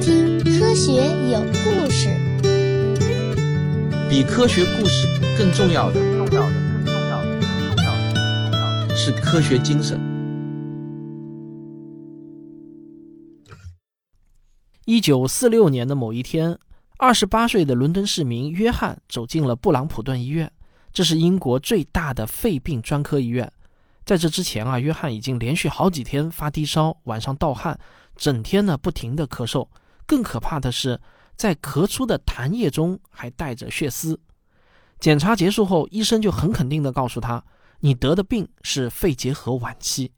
听《科学有故事》。比科学故事更重要的，重要的，更重要的，更，重要的是科学精神。一九四六年的某一天，二十八岁的伦敦市民约翰走进了布朗普顿医院，这是英国最大的肺病专科医院。在这之前啊，约翰已经连续好几天发低烧，晚上盗汗，整天呢不停的咳嗽。更可怕的是，在咳出的痰液中还带着血丝。检查结束后，医生就很肯定地告诉他：“你得的病是肺结核晚期。”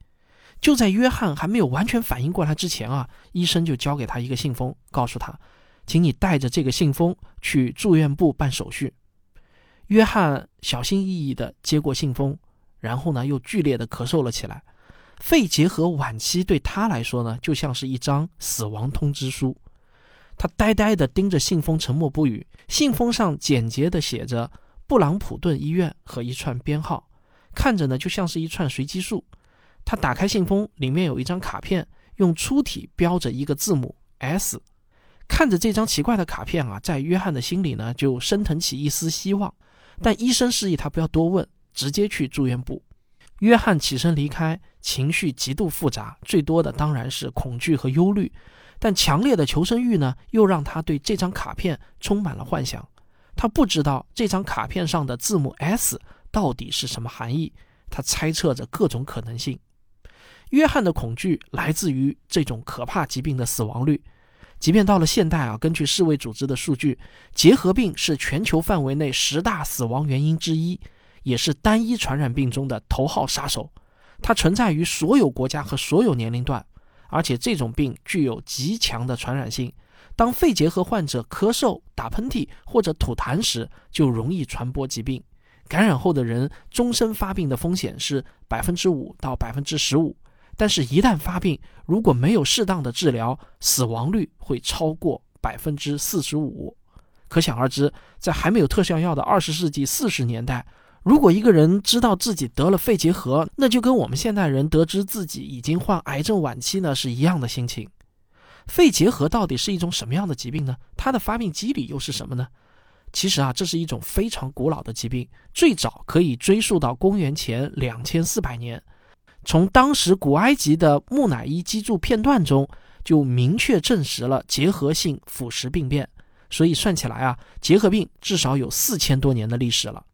就在约翰还没有完全反应过来之前啊，医生就交给他一个信封，告诉他：“请你带着这个信封去住院部办手续。”约翰小心翼翼地接过信封。然后呢，又剧烈的咳嗽了起来。肺结核晚期对他来说呢，就像是一张死亡通知书。他呆呆地盯着信封，沉默不语。信封上简洁地写着“布朗普顿医院”和一串编号，看着呢就像是一串随机数。他打开信封，里面有一张卡片，用粗体标着一个字母 S。看着这张奇怪的卡片啊，在约翰的心里呢就升腾起一丝希望。但医生示意他不要多问。直接去住院部，约翰起身离开，情绪极度复杂，最多的当然是恐惧和忧虑，但强烈的求生欲呢，又让他对这张卡片充满了幻想。他不知道这张卡片上的字母 S 到底是什么含义，他猜测着各种可能性。约翰的恐惧来自于这种可怕疾病的死亡率，即便到了现代啊，根据世卫组织的数据，结核病是全球范围内十大死亡原因之一。也是单一传染病中的头号杀手，它存在于所有国家和所有年龄段，而且这种病具有极强的传染性。当肺结核患者咳嗽、打喷嚏或者吐痰时，就容易传播疾病。感染后的人终身发病的风险是百分之五到百分之十五，但是，一旦发病，如果没有适当的治疗，死亡率会超过百分之四十五。可想而知，在还没有特效药的二十世纪四十年代。如果一个人知道自己得了肺结核，那就跟我们现代人得知自己已经患癌症晚期呢是一样的心情。肺结核到底是一种什么样的疾病呢？它的发病机理又是什么呢？其实啊，这是一种非常古老的疾病，最早可以追溯到公元前两千四百年。从当时古埃及的木乃伊基柱片段中就明确证实了结核性腐蚀病变，所以算起来啊，结核病至少有四千多年的历史了。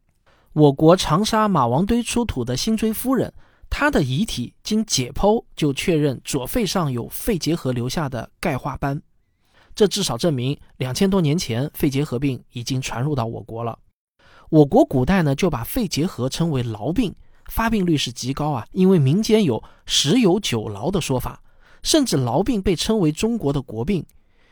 我国长沙马王堆出土的辛追夫人，她的遗体经解剖就确认左肺上有肺结核留下的钙化斑，这至少证明两千多年前肺结核病已经传入到我国了。我国古代呢就把肺结核称为痨病，发病率是极高啊，因为民间有十有九痨的说法，甚至痨病被称为中国的国病。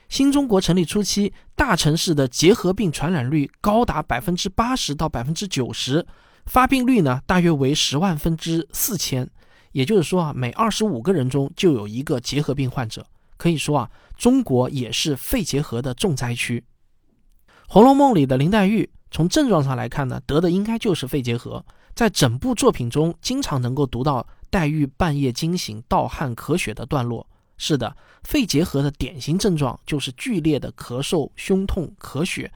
新中国成立初期，大城市的结核病传染率高达百分之八十到百分之九十，发病率呢大约为十万分之四千，也就是说啊，每二十五个人中就有一个结核病患者。可以说啊，中国也是肺结核的重灾区。《红楼梦》里的林黛玉，从症状上来看呢，得的应该就是肺结核。在整部作品中，经常能够读到黛玉半夜惊醒、盗汗咳血的段落。是的，肺结核的典型症状就是剧烈的咳嗽、胸痛、咳血，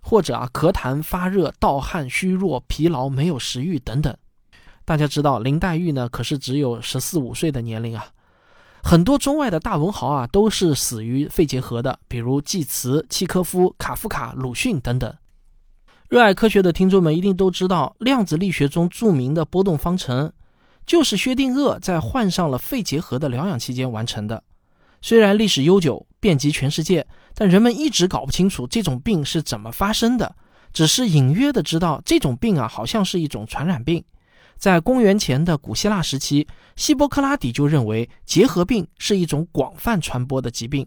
或者啊咳痰、发热、盗汗、虚弱、疲劳、没有食欲等等。大家知道林黛玉呢，可是只有十四五岁的年龄啊。很多中外的大文豪啊，都是死于肺结核的，比如济慈、契科夫、卡夫卡、鲁迅等等。热爱科学的听众们一定都知道，量子力学中著名的波动方程。就是薛定谔在患上了肺结核的疗养期间完成的。虽然历史悠久，遍及全世界，但人们一直搞不清楚这种病是怎么发生的，只是隐约的知道这种病啊，好像是一种传染病。在公元前的古希腊时期，希波克拉底就认为结核病是一种广泛传播的疾病，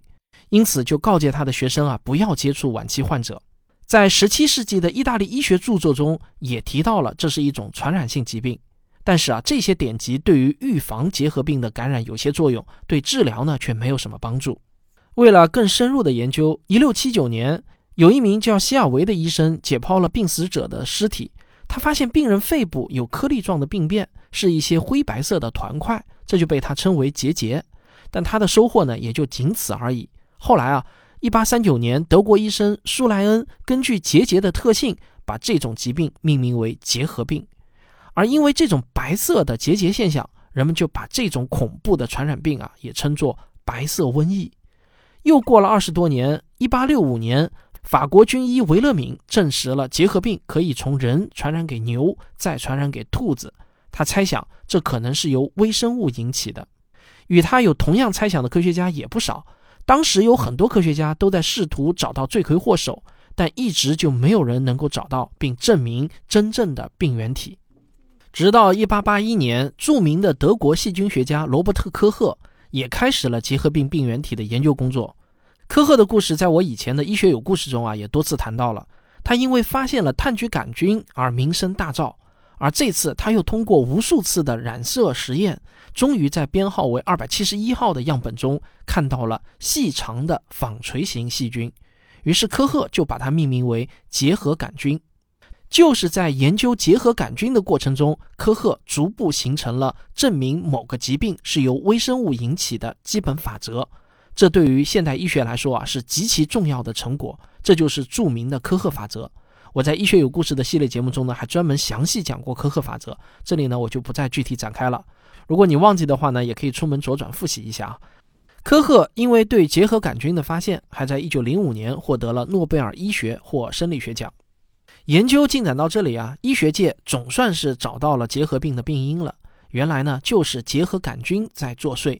因此就告诫他的学生啊，不要接触晚期患者。在17世纪的意大利医学著作中也提到了这是一种传染性疾病。但是啊，这些典籍对于预防结核病的感染有些作用，对治疗呢却没有什么帮助。为了更深入的研究，一六七九年，有一名叫希尔维的医生解剖了病死者的尸体，他发现病人肺部有颗粒状的病变，是一些灰白色的团块，这就被他称为结节。但他的收获呢也就仅此而已。后来啊，一八三九年，德国医生舒莱恩根据结节的特性，把这种疾病命名为结核病。而因为这种白色的结节现象，人们就把这种恐怖的传染病啊，也称作白色瘟疫。又过了二十多年，一八六五年，法国军医维勒敏证实了结核病可以从人传染给牛，再传染给兔子。他猜想，这可能是由微生物引起的。与他有同样猜想的科学家也不少。当时有很多科学家都在试图找到罪魁祸首，但一直就没有人能够找到并证明真正的病原体。直到1881年，著名的德国细菌学家罗伯特·科赫也开始了结核病病原体的研究工作。科赫的故事在我以前的医学有故事中啊也多次谈到了。他因为发现了炭疽杆菌而名声大噪。而这次，他又通过无数次的染色实验，终于在编号为二百七十一号的样本中看到了细长的纺锤形细菌。于是科赫就把它命名为结核杆菌。就是在研究结核杆菌的过程中，科赫逐步形成了证明某个疾病是由微生物引起的基本法则。这对于现代医学来说啊，是极其重要的成果。这就是著名的科赫法则。我在医学有故事的系列节目中呢，还专门详细讲过科赫法则，这里呢我就不再具体展开了。如果你忘记的话呢，也可以出门左转复习一下啊。科赫因为对结核杆菌的发现，还在1905年获得了诺贝尔医学或生理学奖。研究进展到这里啊，医学界总算是找到了结核病的病因了。原来呢就是结核杆菌在作祟，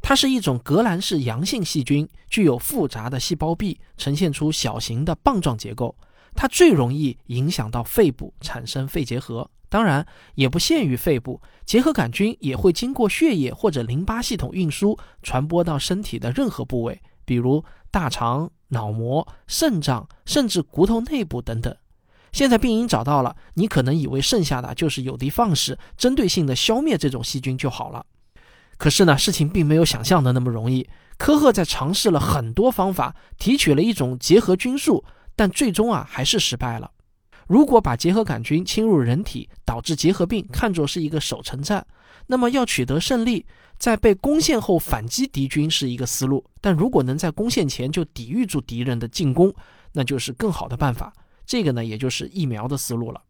它是一种革兰氏阳性细菌，具有复杂的细胞壁，呈现出小型的棒状结构。它最容易影响到肺部，产生肺结核。当然，也不限于肺部，结核杆菌也会经过血液或者淋巴系统运输，传播到身体的任何部位，比如大肠、脑膜、肾脏，甚至骨头内部等等。现在病因找到了，你可能以为剩下的就是有的放矢，针对性的消灭这种细菌就好了。可是呢，事情并没有想象的那么容易。科赫在尝试了很多方法，提取了一种结核菌素。但最终啊，还是失败了。如果把结核杆菌侵入人体导致结核病看作是一个守城战，那么要取得胜利，在被攻陷后反击敌军是一个思路；但如果能在攻陷前就抵御住敌人的进攻，那就是更好的办法。这个呢，也就是疫苗的思路了。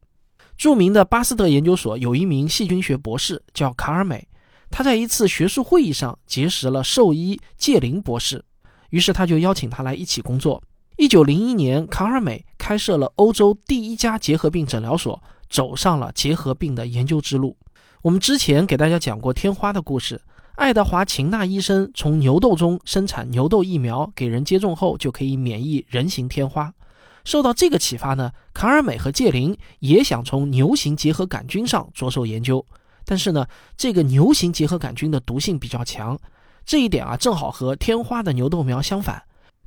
著名的巴斯德研究所有一名细菌学博士叫卡尔美，他在一次学术会议上结识了兽医介林博士，于是他就邀请他来一起工作。一九零一年，卡尔美开设了欧洲第一家结核病诊疗所，走上了结核病的研究之路。我们之前给大家讲过天花的故事，爱德华秦纳医生从牛痘中生产牛痘疫苗，给人接种后就可以免疫人形天花。受到这个启发呢，卡尔美和介林也想从牛型结核杆菌上着手研究。但是呢，这个牛型结核杆菌的毒性比较强，这一点啊，正好和天花的牛痘苗相反。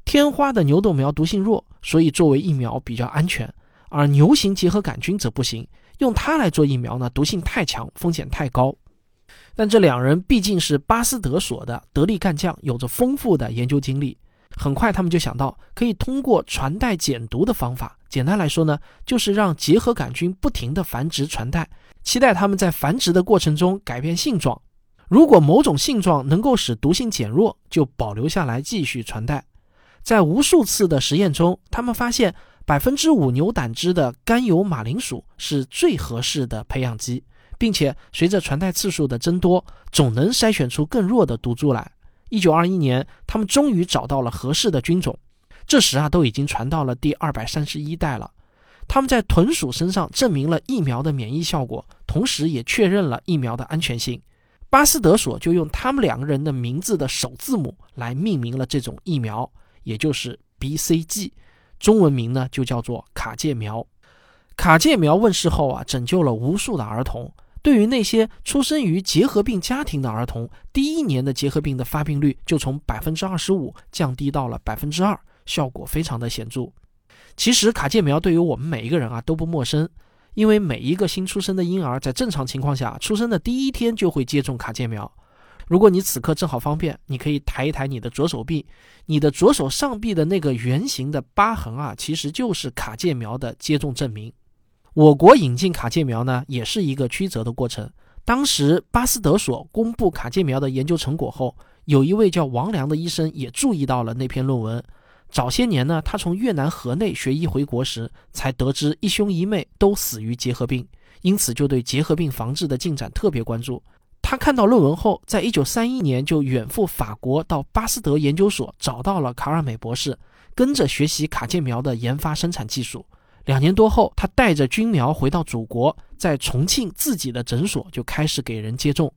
天花的牛痘苗毒性弱，所以作为疫苗比较安全，而牛型结核杆菌则不行，用它来做疫苗呢，毒性太强，风险太高。但这两人毕竟是巴斯德所的得力干将，有着丰富的研究经历，很快他们就想到可以通过传代减毒的方法，简单来说呢，就是让结核杆菌不停地繁殖传代，期待它们在繁殖的过程中改变性状，如果某种性状能够使毒性减弱，就保留下来继续传代。在无数次的实验中，他们发现百分之五牛胆汁的甘油马铃薯是最合适的培养基，并且随着传代次数的增多，总能筛选出更弱的毒株来。一九二一年，他们终于找到了合适的菌种，这时啊，都已经传到了第二百三十一代了。他们在豚鼠身上证明了疫苗的免疫效果，同时也确认了疫苗的安全性。巴斯德所就用他们两个人的名字的首字母来命名了这种疫苗。也就是 BCG，中文名呢就叫做卡介苗。卡介苗问世后啊，拯救了无数的儿童。对于那些出生于结核病家庭的儿童，第一年的结核病的发病率就从百分之二十五降低到了百分之二，效果非常的显著。其实卡介苗对于我们每一个人啊都不陌生，因为每一个新出生的婴儿在正常情况下出生的第一天就会接种卡介苗。如果你此刻正好方便，你可以抬一抬你的左手臂，你的左手上臂的那个圆形的疤痕啊，其实就是卡介苗的接种证明。我国引进卡介苗呢，也是一个曲折的过程。当时巴斯德所公布卡介苗的研究成果后，有一位叫王良的医生也注意到了那篇论文。早些年呢，他从越南河内学医回国时，才得知一兄一妹都死于结核病，因此就对结核病防治的进展特别关注。他看到论文后，在一九三一年就远赴法国，到巴斯德研究所找到了卡尔美博士，跟着学习卡介苗的研发生产技术。两年多后，他带着菌苗回到祖国，在重庆自己的诊所就开始给人接种。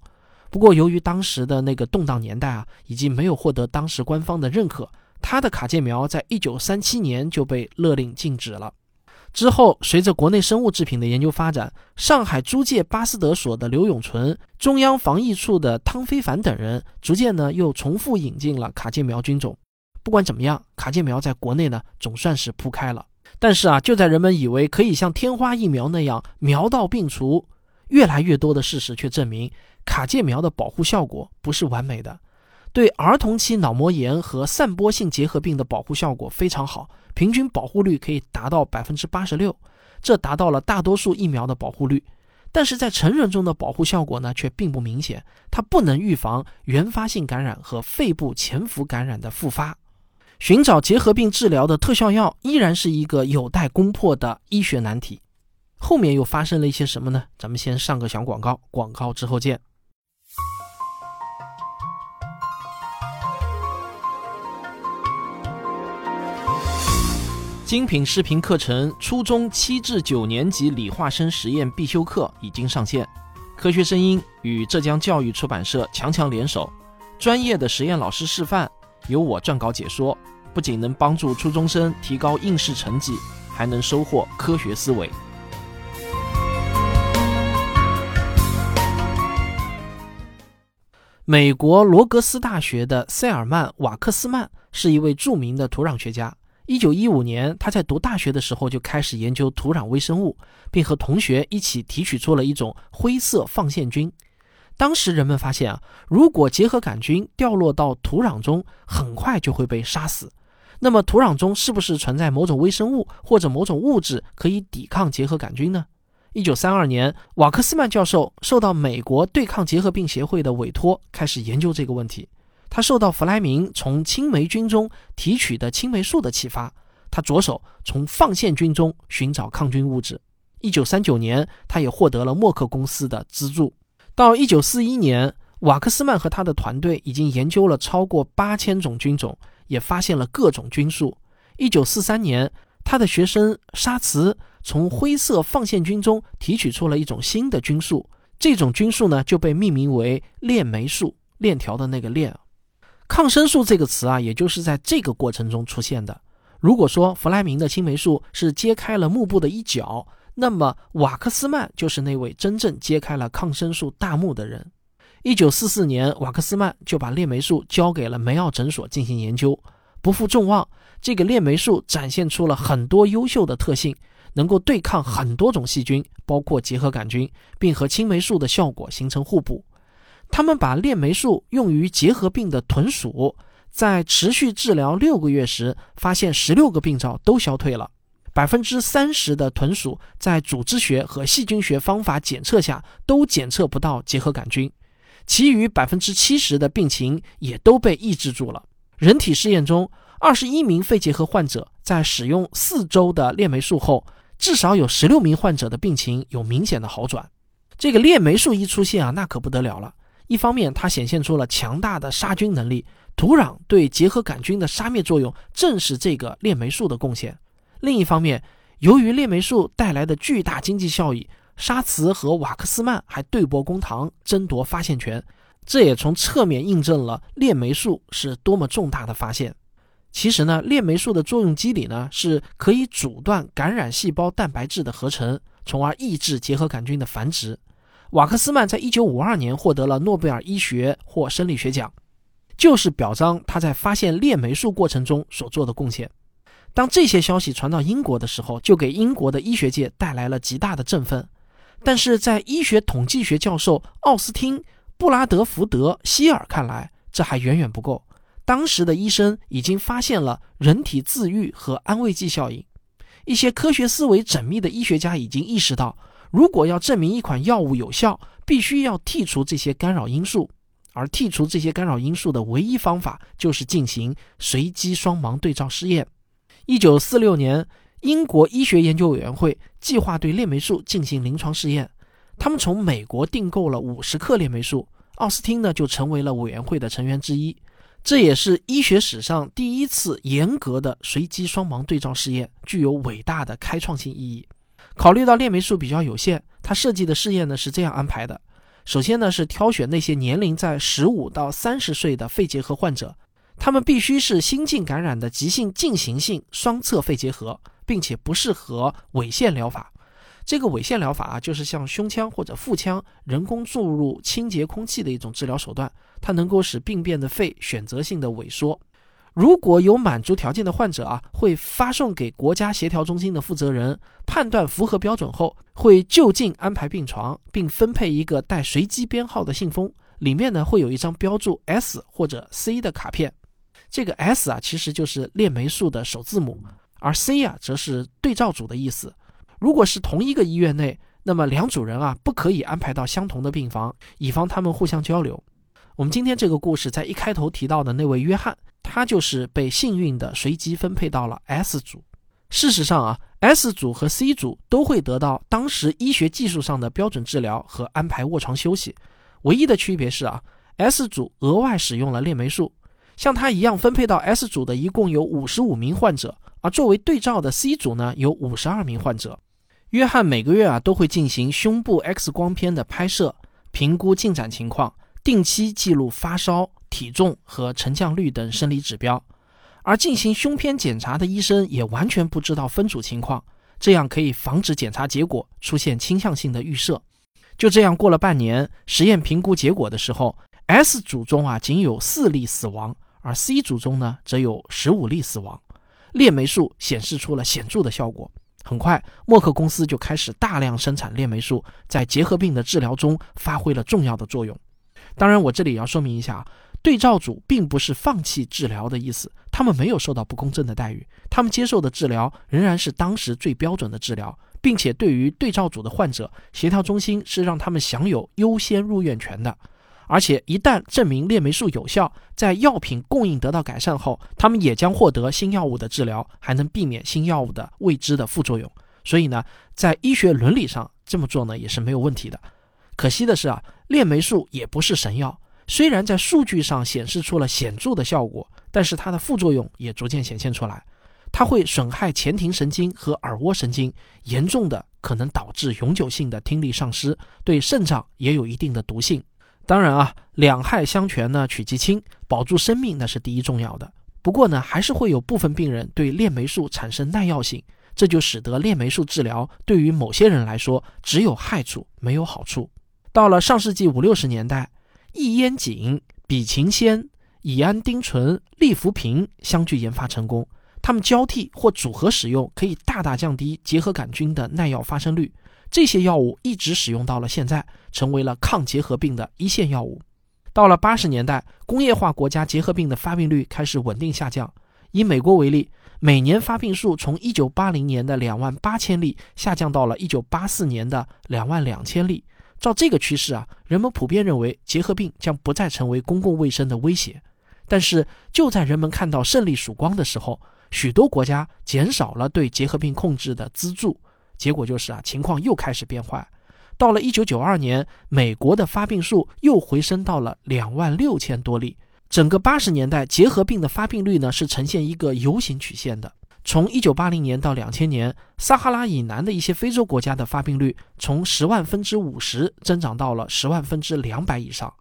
不过，由于当时的那个动荡年代啊，以及没有获得当时官方的认可。他的卡介苗在一九三七年就被勒令禁止了。之后，随着国内生物制品的研究发展，上海租界巴斯德所的刘永存、中央防疫处的汤非凡等人，逐渐呢又重复引进了卡介苗菌种。不管怎么样，卡介苗在国内呢总算是铺开了。但是啊，就在人们以为可以像天花疫苗那样苗到病除，越来越多的事实却证明，卡介苗的保护效果不是完美的。对儿童期脑膜炎和散播性结核病的保护效果非常好，平均保护率可以达到百分之八十六，这达到了大多数疫苗的保护率。但是在成人中的保护效果呢，却并不明显，它不能预防原发性感染和肺部潜伏感染的复发。寻找结核病治疗的特效药依然是一个有待攻破的医学难题。后面又发生了一些什么呢？咱们先上个小广告，广告之后见。精品视频课程初中七至九年级理化生实验必修课已经上线。科学声音与浙江教育出版社强强联手，专业的实验老师示范，由我撰稿解说，不仅能帮助初中生提高应试成绩，还能收获科学思维。美国罗格斯大学的塞尔曼·瓦克斯曼是一位著名的土壤学家。一九一五年，他在读大学的时候就开始研究土壤微生物，并和同学一起提取出了一种灰色放线菌。当时人们发现啊，如果结核杆菌掉落到土壤中，很快就会被杀死。那么土壤中是不是存在某种微生物或者某种物质可以抵抗结核杆菌呢？一九三二年，瓦克斯曼教授受到美国对抗结核病协会的委托，开始研究这个问题。他受到弗莱明从青霉菌中提取的青霉素的启发，他着手从放线菌中寻找抗菌物质。一九三九年，他也获得了默克公司的资助。到一九四一年，瓦克斯曼和他的团队已经研究了超过八千种菌种，也发现了各种菌素。一九四三年，他的学生沙茨从灰色放线菌中提取出了一种新的菌素，这种菌素呢就被命名为链霉素，链条的那个链。抗生素这个词啊，也就是在这个过程中出现的。如果说弗莱明的青霉素是揭开了幕布的一角，那么瓦克斯曼就是那位真正揭开了抗生素大幕的人。一九四四年，瓦克斯曼就把链霉素交给了梅奥诊所进行研究。不负众望，这个链霉素展现出了很多优秀的特性，能够对抗很多种细菌，包括结核杆菌，并和青霉素的效果形成互补。他们把链霉素用于结核病的豚鼠，在持续治疗六个月时，发现十六个病灶都消退了。百分之三十的豚鼠在组织学和细菌学方法检测下都检测不到结核杆菌，其余百分之七十的病情也都被抑制住了。人体试验中，二十一名肺结核患者在使用四周的链霉素后，至少有十六名患者的病情有明显的好转。这个链霉素一出现啊，那可不得了了。一方面，它显现出了强大的杀菌能力，土壤对结核杆菌的杀灭作用正是这个链霉素的贡献。另一方面，由于链霉素带来的巨大经济效益，沙茨和瓦克斯曼还对簿公堂，争夺发现权，这也从侧面印证了链霉素是多么重大的发现。其实呢，链霉素的作用机理呢，是可以阻断感染细胞蛋白质的合成，从而抑制结核杆菌的繁殖。瓦克斯曼在一九五二年获得了诺贝尔医学或生理学奖，就是表彰他在发现链霉素过程中所做的贡献。当这些消息传到英国的时候，就给英国的医学界带来了极大的振奋。但是在医学统计学教授奥斯汀·布拉德福德希尔看来，这还远远不够。当时的医生已经发现了人体自愈和安慰剂效应，一些科学思维缜密的医学家已经意识到。如果要证明一款药物有效，必须要剔除这些干扰因素。而剔除这些干扰因素的唯一方法就是进行随机双盲对照试验。一九四六年，英国医学研究委员会计划对链霉素进行临床试验，他们从美国订购了五十克链霉素，奥斯汀呢就成为了委员会的成员之一。这也是医学史上第一次严格的随机双盲对照试验，具有伟大的开创性意义。考虑到链霉素比较有限，他设计的试验呢是这样安排的：首先呢是挑选那些年龄在十五到三十岁的肺结核患者，他们必须是新近感染的急性进行性双侧肺结核，并且不适合尾线疗法。这个尾线疗法啊，就是像胸腔或者腹腔人工注入清洁空气的一种治疗手段，它能够使病变的肺选择性的萎缩。如果有满足条件的患者啊，会发送给国家协调中心的负责人，判断符合标准后，会就近安排病床，并分配一个带随机编号的信封，里面呢会有一张标注 S 或者 C 的卡片。这个 S 啊，其实就是链霉素的首字母，而 C 啊，则是对照组的意思。如果是同一个医院内，那么两组人啊不可以安排到相同的病房，以防他们互相交流。我们今天这个故事在一开头提到的那位约翰，他就是被幸运的随机分配到了 S 组。事实上啊，S 组和 C 组都会得到当时医学技术上的标准治疗和安排卧床休息。唯一的区别是啊，S 组额外使用了链霉素。像他一样分配到 S 组的一共有五十五名患者，而作为对照的 C 组呢有五十二名患者。约翰每个月啊都会进行胸部 X 光片的拍摄，评估进展情况，定期记录发烧、体重和沉降率等生理指标。而进行胸片检查的医生也完全不知道分组情况，这样可以防止检查结果出现倾向性的预设。就这样过了半年，实验评估结果的时候，S 组中啊仅有四例死亡，而 C 组中呢则有十五例死亡。链霉素显示出了显著的效果。很快，默克公司就开始大量生产链霉素，在结核病的治疗中发挥了重要的作用。当然，我这里要说明一下啊，对照组并不是放弃治疗的意思，他们没有受到不公正的待遇，他们接受的治疗仍然是当时最标准的治疗，并且对于对照组的患者，协调中心是让他们享有优先入院权的。而且一旦证明链霉素有效，在药品供应得到改善后，他们也将获得新药物的治疗，还能避免新药物的未知的副作用。所以呢，在医学伦理上这么做呢也是没有问题的。可惜的是啊，链霉素也不是神药，虽然在数据上显示出了显著的效果，但是它的副作用也逐渐显现出来。它会损害前庭神经和耳蜗神经，严重的可能导致永久性的听力丧失，对肾脏也有一定的毒性。当然啊，两害相权呢，取其轻，保住生命那是第一重要的。不过呢，还是会有部分病人对链霉素产生耐药性，这就使得链霉素治疗对于某些人来说只有害处没有好处。到了上世纪五六十年代，异烟肼、吡嗪酰、乙胺丁醇、利福平相继研发成功，它们交替或组合使用，可以大大降低结核杆菌的耐药发生率。这些药物一直使用到了现在，成为了抗结核病的一线药物。到了八十年代，工业化国家结核病的发病率开始稳定下降。以美国为例，每年发病数从一九八零年的两万八千例下降到了一九八四年的两万两千例。照这个趋势啊，人们普遍认为结核病将不再成为公共卫生的威胁。但是，就在人们看到胜利曙光的时候，许多国家减少了对结核病控制的资助。结果就是啊，情况又开始变坏。到了一九九二年，美国的发病数又回升到了两万六千多例。整个八十年代，结核病的发病率呢是呈现一个 U 型曲线的。从一九八零年到两千年，撒哈拉以南的一些非洲国家的发病率从十万分之五十增长到了十万分之两百以上，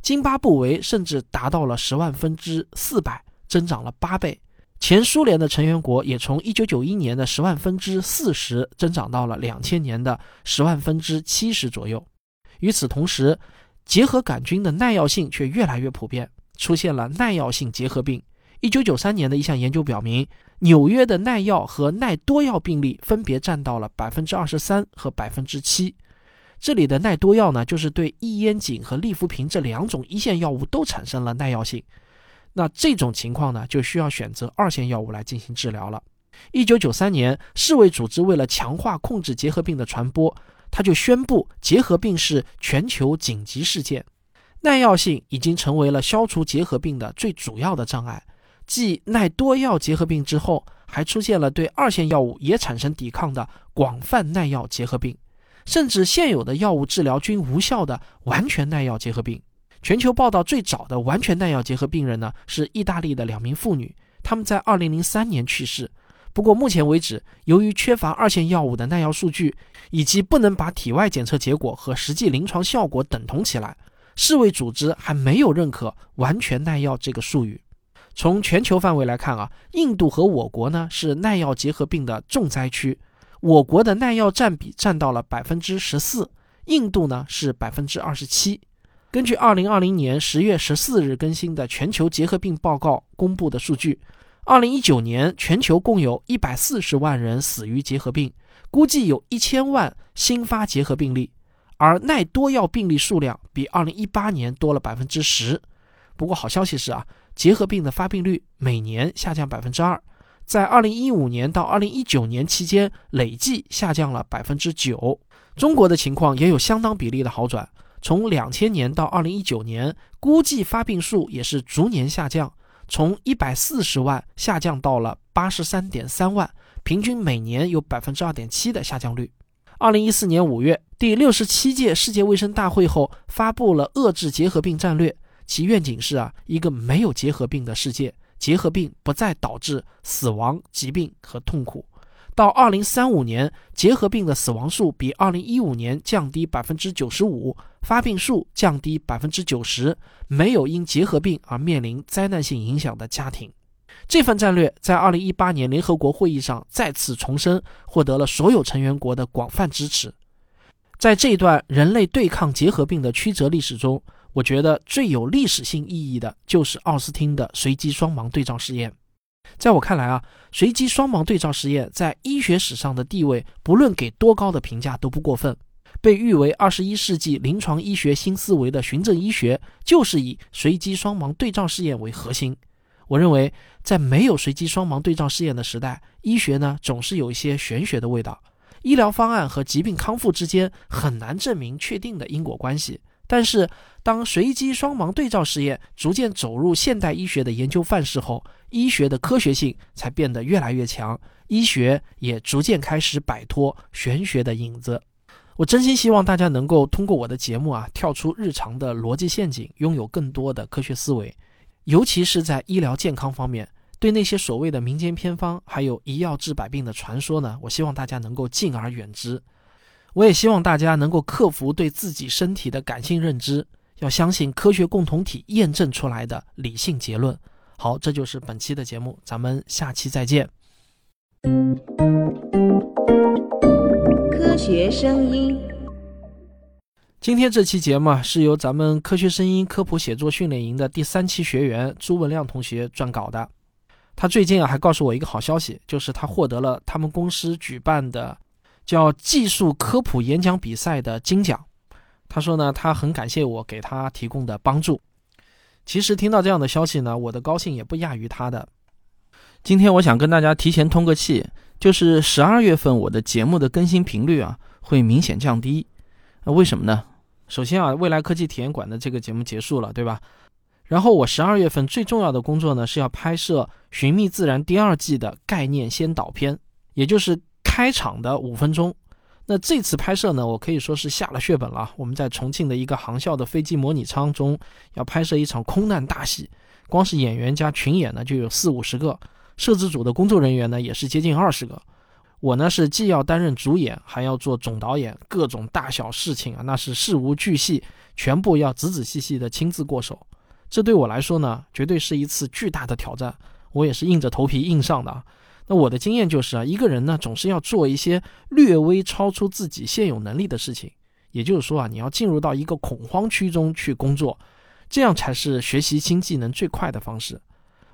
津巴布韦甚至达到了十万分之四百，增长了八倍。前苏联的成员国也从1991年的十万分之四十增长到了2000年的十万分之七十左右。与此同时，结核杆菌的耐药性却越来越普遍，出现了耐药性结核病。1993年的一项研究表明，纽约的耐药和耐多药病例分别占到了百分之二十三和百分之七。这里的耐多药呢，就是对异烟肼和利福平这两种一线药物都产生了耐药性。那这种情况呢，就需要选择二线药物来进行治疗了。一九九三年，世卫组织为了强化控制结核病的传播，他就宣布结核病是全球紧急事件。耐药性已经成为了消除结核病的最主要的障碍。继耐多药结核病之后，还出现了对二线药物也产生抵抗的广泛耐药结核病，甚至现有的药物治疗均无效的完全耐药结核病。全球报道最早的完全耐药结核病人呢，是意大利的两名妇女，他们在二零零三年去世。不过目前为止，由于缺乏二线药物的耐药数据，以及不能把体外检测结果和实际临床效果等同起来，世卫组织还没有认可完全耐药这个术语。从全球范围来看啊，印度和我国呢是耐药结核病的重灾区，我国的耐药占比占到了百分之十四，印度呢是百分之二十七。根据二零二零年十月十四日更新的全球结核病报告公布的数据，二零一九年全球共有一百四十万人死于结核病，估计有一千万新发结核病例，而耐多药病例数量比二零一八年多了百分之十。不过好消息是啊，结核病的发病率每年下降百分之二，在二零一五年到二零一九年期间累计下降了百分之九。中国的情况也有相当比例的好转。从两千年到二零一九年，估计发病数也是逐年下降，从一百四十万下降到了八十三点三万，平均每年有百分之二点七的下降率。二零一四年五月，第六十七届世界卫生大会后发布了遏制结核病战略，其愿景是啊，一个没有结核病的世界，结核病不再导致死亡、疾病和痛苦。到二零三五年，结核病的死亡数比二零一五年降低百分之九十五，发病数降低百分之九十，没有因结核病而面临灾难性影响的家庭。这份战略在二零一八年联合国会议上再次重申，获得了所有成员国的广泛支持。在这一段人类对抗结核病的曲折历史中，我觉得最有历史性意义的就是奥斯汀的随机双盲对照试验。在我看来啊，随机双盲对照实验在医学史上的地位，不论给多高的评价都不过分。被誉为二十一世纪临床医学新思维的循证医学，就是以随机双盲对照试验为核心。我认为，在没有随机双盲对照试验的时代，医学呢总是有一些玄学的味道，医疗方案和疾病康复之间很难证明确定的因果关系。但是，当随机双盲对照试验逐渐走入现代医学的研究范式后，医学的科学性才变得越来越强，医学也逐渐开始摆脱玄学的影子。我真心希望大家能够通过我的节目啊，跳出日常的逻辑陷阱，拥有更多的科学思维，尤其是在医疗健康方面，对那些所谓的民间偏方，还有一药治百病的传说呢，我希望大家能够敬而远之。我也希望大家能够克服对自己身体的感性认知，要相信科学共同体验证出来的理性结论。好，这就是本期的节目，咱们下期再见。科学声音。今天这期节目啊，是由咱们科学声音科普写作训练营的第三期学员朱文亮同学撰稿的。他最近啊，还告诉我一个好消息，就是他获得了他们公司举办的叫技术科普演讲比赛的金奖。他说呢，他很感谢我给他提供的帮助。其实听到这样的消息呢，我的高兴也不亚于他的。今天我想跟大家提前通个气，就是十二月份我的节目的更新频率啊会明显降低。那为什么呢？首先啊，未来科技体验馆的这个节目结束了，对吧？然后我十二月份最重要的工作呢是要拍摄《寻觅自然》第二季的概念先导片，也就是开场的五分钟。那这次拍摄呢，我可以说是下了血本了。我们在重庆的一个航校的飞机模拟舱中，要拍摄一场空难大戏，光是演员加群演呢就有四五十个，摄制组的工作人员呢也是接近二十个。我呢是既要担任主演，还要做总导演，各种大小事情啊，那是事无巨细，全部要仔仔细细的亲自过手。这对我来说呢，绝对是一次巨大的挑战。我也是硬着头皮硬上的。那我的经验就是啊，一个人呢总是要做一些略微超出自己现有能力的事情，也就是说啊，你要进入到一个恐慌区中去工作，这样才是学习新技能最快的方式。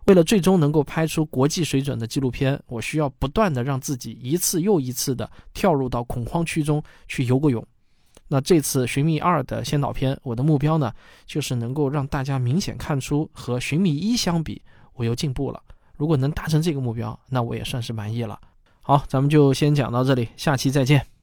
为了最终能够拍出国际水准的纪录片，我需要不断的让自己一次又一次的跳入到恐慌区中去游个泳。那这次《寻觅二》的先导片，我的目标呢，就是能够让大家明显看出和《寻觅一》相比，我又进步了。如果能达成这个目标，那我也算是满意了。好，咱们就先讲到这里，下期再见。